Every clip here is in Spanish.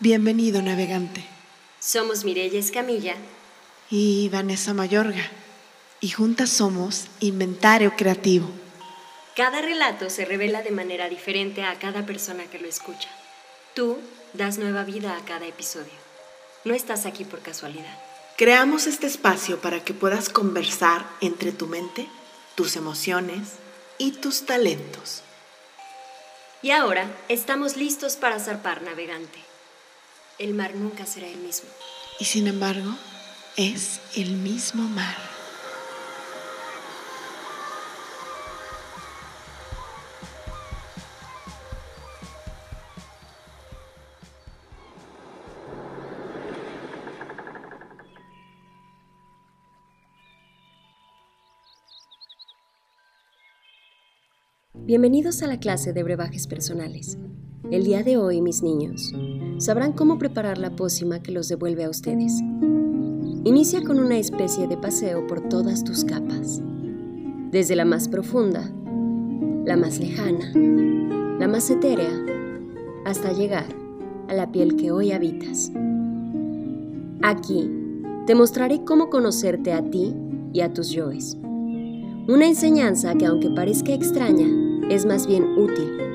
Bienvenido, navegante. Somos Mireya Escamilla y Vanessa Mayorga, y juntas somos Inventario Creativo. Cada relato se revela de manera diferente a cada persona que lo escucha. Tú das nueva vida a cada episodio. No estás aquí por casualidad. Creamos este espacio para que puedas conversar entre tu mente, tus emociones y tus talentos. Y ahora estamos listos para zarpar navegante. El mar nunca será el mismo. Y sin embargo, es el mismo mar. Bienvenidos a la clase de brebajes personales. El día de hoy, mis niños, sabrán cómo preparar la pócima que los devuelve a ustedes. Inicia con una especie de paseo por todas tus capas, desde la más profunda, la más lejana, la más etérea, hasta llegar a la piel que hoy habitas. Aquí te mostraré cómo conocerte a ti y a tus yoes. Una enseñanza que aunque parezca extraña, es más bien útil.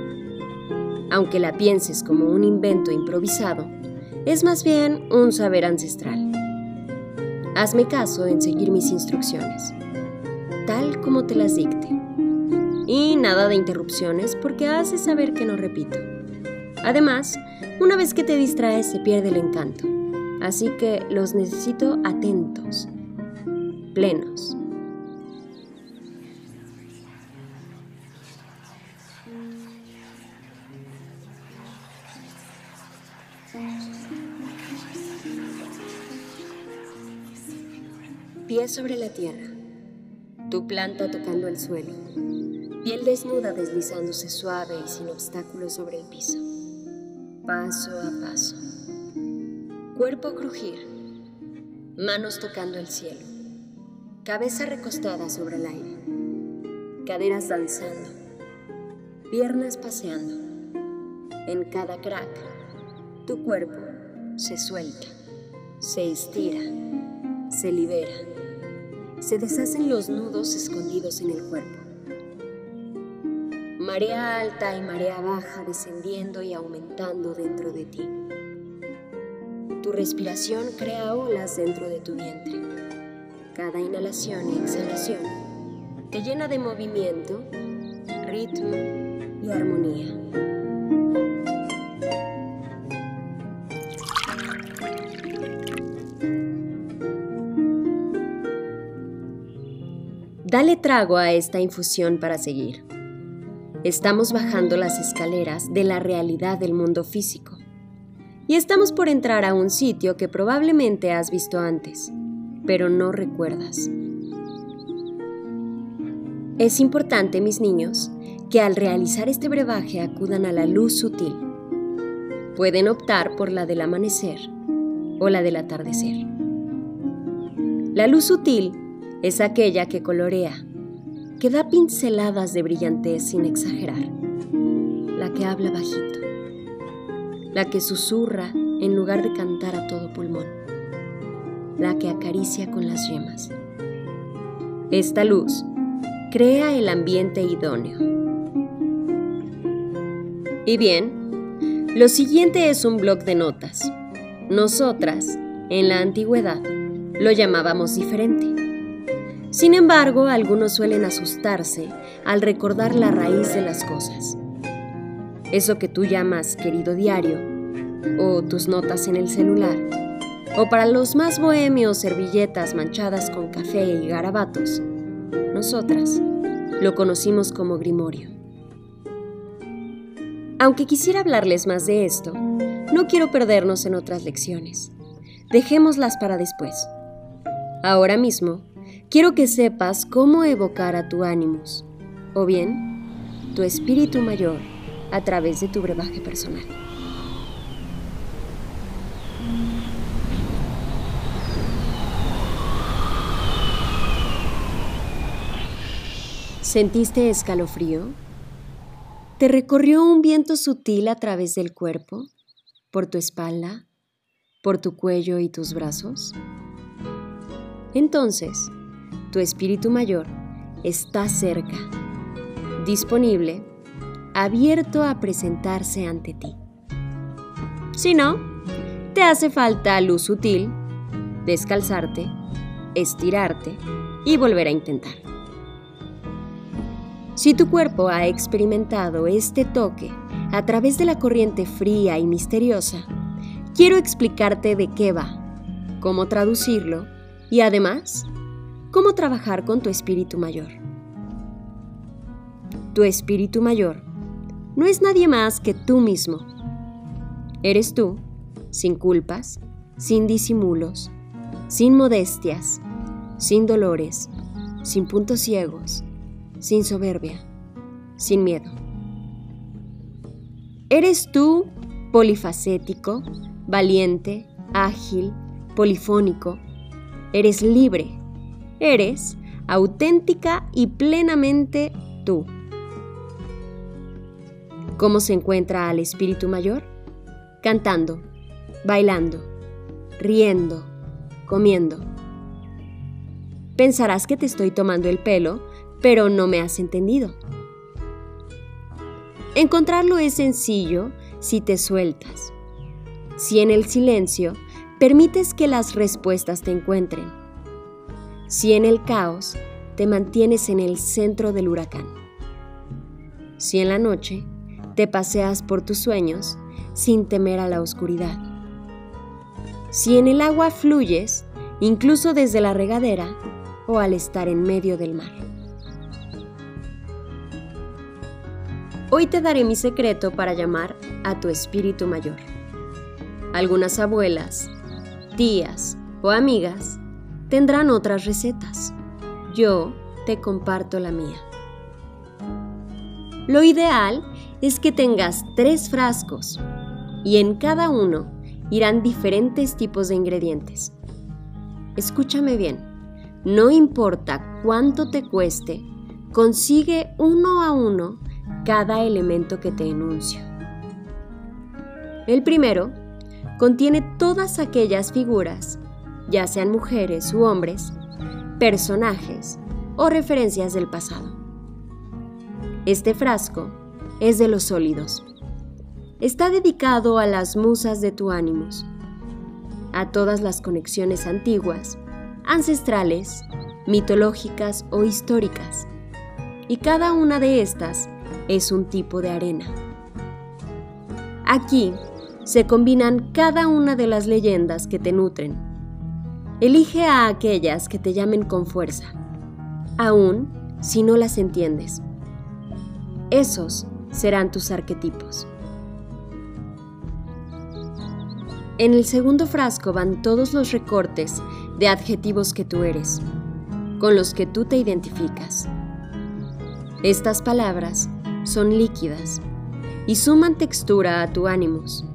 Aunque la pienses como un invento improvisado, es más bien un saber ancestral. Hazme caso en seguir mis instrucciones, tal como te las dicte. Y nada de interrupciones porque hace saber que no repito. Además, una vez que te distraes se pierde el encanto. Así que los necesito atentos, plenos. Pie sobre la tierra, tu planta tocando el suelo, piel desnuda deslizándose suave y sin obstáculos sobre el piso, paso a paso. Cuerpo crujir, manos tocando el cielo, cabeza recostada sobre el aire, caderas danzando, piernas paseando. En cada crack, tu cuerpo se suelta, se estira, se libera, se deshacen los nudos escondidos en el cuerpo. Marea alta y marea baja descendiendo y aumentando dentro de ti. Tu respiración crea olas dentro de tu vientre. Cada inhalación y exhalación te llena de movimiento, ritmo y armonía. Dale trago a esta infusión para seguir. Estamos bajando las escaleras de la realidad del mundo físico. Y estamos por entrar a un sitio que probablemente has visto antes, pero no recuerdas. Es importante, mis niños, que al realizar este brebaje acudan a la luz sutil. Pueden optar por la del amanecer o la del atardecer. La luz sutil es aquella que colorea, que da pinceladas de brillantez sin exagerar, la que habla bajito, la que susurra en lugar de cantar a todo pulmón, la que acaricia con las yemas. Esta luz crea el ambiente idóneo. Y bien, lo siguiente es un blog de notas. Nosotras, en la antigüedad, lo llamábamos diferente. Sin embargo, algunos suelen asustarse al recordar la raíz de las cosas. Eso que tú llamas querido diario, o tus notas en el celular, o para los más bohemios servilletas manchadas con café y garabatos, nosotras lo conocimos como grimorio. Aunque quisiera hablarles más de esto, no quiero perdernos en otras lecciones. Dejémoslas para después. Ahora mismo, quiero que sepas cómo evocar a tu ánimos, o bien tu espíritu mayor a través de tu brebaje personal. ¿Sentiste escalofrío? ¿Te recorrió un viento sutil a través del cuerpo? por tu espalda, por tu cuello y tus brazos? Entonces, tu espíritu mayor está cerca, disponible, abierto a presentarse ante ti. Si no, te hace falta luz sutil, descalzarte, estirarte y volver a intentar. Si tu cuerpo ha experimentado este toque a través de la corriente fría y misteriosa, quiero explicarte de qué va, cómo traducirlo y además, cómo trabajar con tu espíritu mayor. Tu espíritu mayor no es nadie más que tú mismo. Eres tú, sin culpas, sin disimulos, sin modestias, sin dolores, sin puntos ciegos, sin soberbia, sin miedo. Eres tú polifacético, valiente, ágil, polifónico. Eres libre. Eres auténtica y plenamente tú. ¿Cómo se encuentra al espíritu mayor? Cantando, bailando, riendo, comiendo. Pensarás que te estoy tomando el pelo, pero no me has entendido. Encontrarlo es sencillo si te sueltas, si en el silencio permites que las respuestas te encuentren, si en el caos te mantienes en el centro del huracán, si en la noche te paseas por tus sueños sin temer a la oscuridad, si en el agua fluyes incluso desde la regadera o al estar en medio del mar. Hoy te daré mi secreto para llamar a tu espíritu mayor. Algunas abuelas, tías o amigas tendrán otras recetas. Yo te comparto la mía. Lo ideal es que tengas tres frascos y en cada uno irán diferentes tipos de ingredientes. Escúchame bien, no importa cuánto te cueste, consigue uno a uno cada elemento que te enuncio. El primero contiene todas aquellas figuras, ya sean mujeres u hombres, personajes o referencias del pasado. Este frasco es de los sólidos. Está dedicado a las musas de tu ánimos, a todas las conexiones antiguas, ancestrales, mitológicas o históricas. Y cada una de estas es un tipo de arena. Aquí se combinan cada una de las leyendas que te nutren. Elige a aquellas que te llamen con fuerza, aun si no las entiendes. Esos serán tus arquetipos. En el segundo frasco van todos los recortes de adjetivos que tú eres, con los que tú te identificas. Estas palabras son líquidas y suman textura a tu ánimos.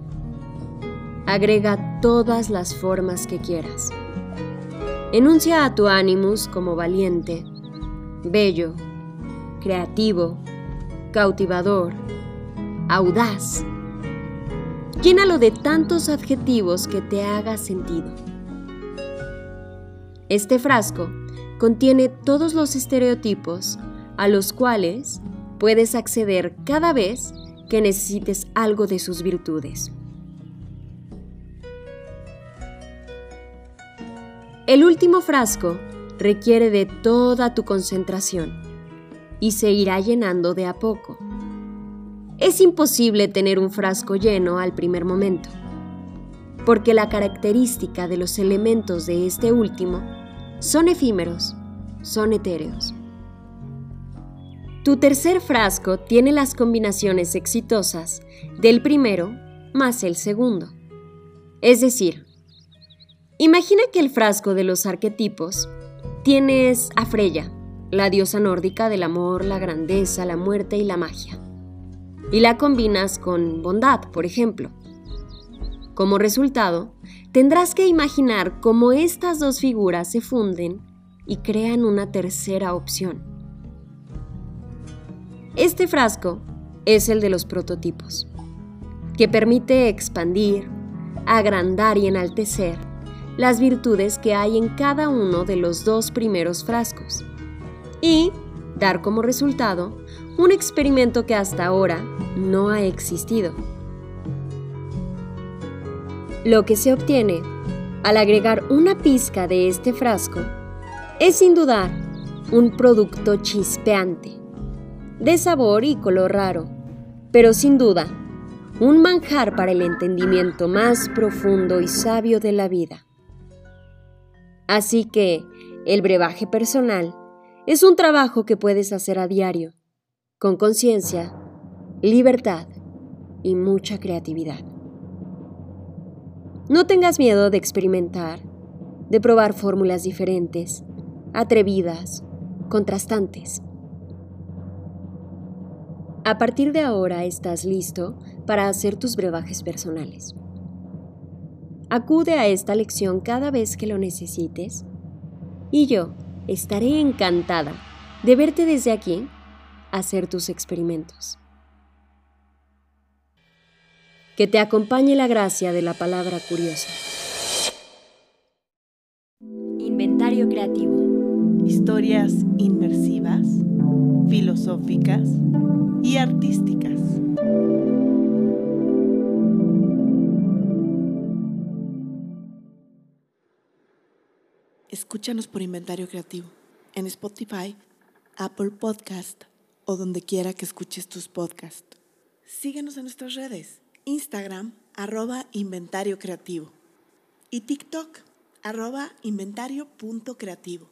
Agrega todas las formas que quieras. Enuncia a tu ánimos como valiente, bello, creativo, cautivador, audaz. Llénalo de tantos adjetivos que te haga sentido. Este frasco contiene todos los estereotipos a los cuales puedes acceder cada vez que necesites algo de sus virtudes. El último frasco requiere de toda tu concentración y se irá llenando de a poco. Es imposible tener un frasco lleno al primer momento, porque la característica de los elementos de este último son efímeros, son etéreos. Tu tercer frasco tiene las combinaciones exitosas del primero más el segundo. Es decir, imagina que el frasco de los arquetipos tienes a Freya, la diosa nórdica del amor, la grandeza, la muerte y la magia. Y la combinas con bondad, por ejemplo. Como resultado, tendrás que imaginar cómo estas dos figuras se funden y crean una tercera opción. Este frasco es el de los prototipos. que permite expandir, agrandar y enaltecer las virtudes que hay en cada uno de los dos primeros frascos y dar como resultado un experimento que hasta ahora no ha existido. Lo que se obtiene al agregar una pizca de este frasco es sin dudar un producto chispeante, de sabor y color raro, pero sin duda un manjar para el entendimiento más profundo y sabio de la vida. Así que el brebaje personal es un trabajo que puedes hacer a diario, con conciencia, libertad y mucha creatividad. No tengas miedo de experimentar, de probar fórmulas diferentes, atrevidas, contrastantes. A partir de ahora estás listo para hacer tus brebajes personales. Acude a esta lección cada vez que lo necesites y yo estaré encantada de verte desde aquí hacer tus experimentos. Que te acompañe la gracia de la palabra curiosa. Inventario creativo. Historias inmersivas, filosóficas y artísticas. Escúchanos por Inventario Creativo en Spotify, Apple Podcast o donde quiera que escuches tus podcasts. Síguenos en nuestras redes. Instagram, arroba inventario creativo. Y TikTok, arroba inventario.creativo.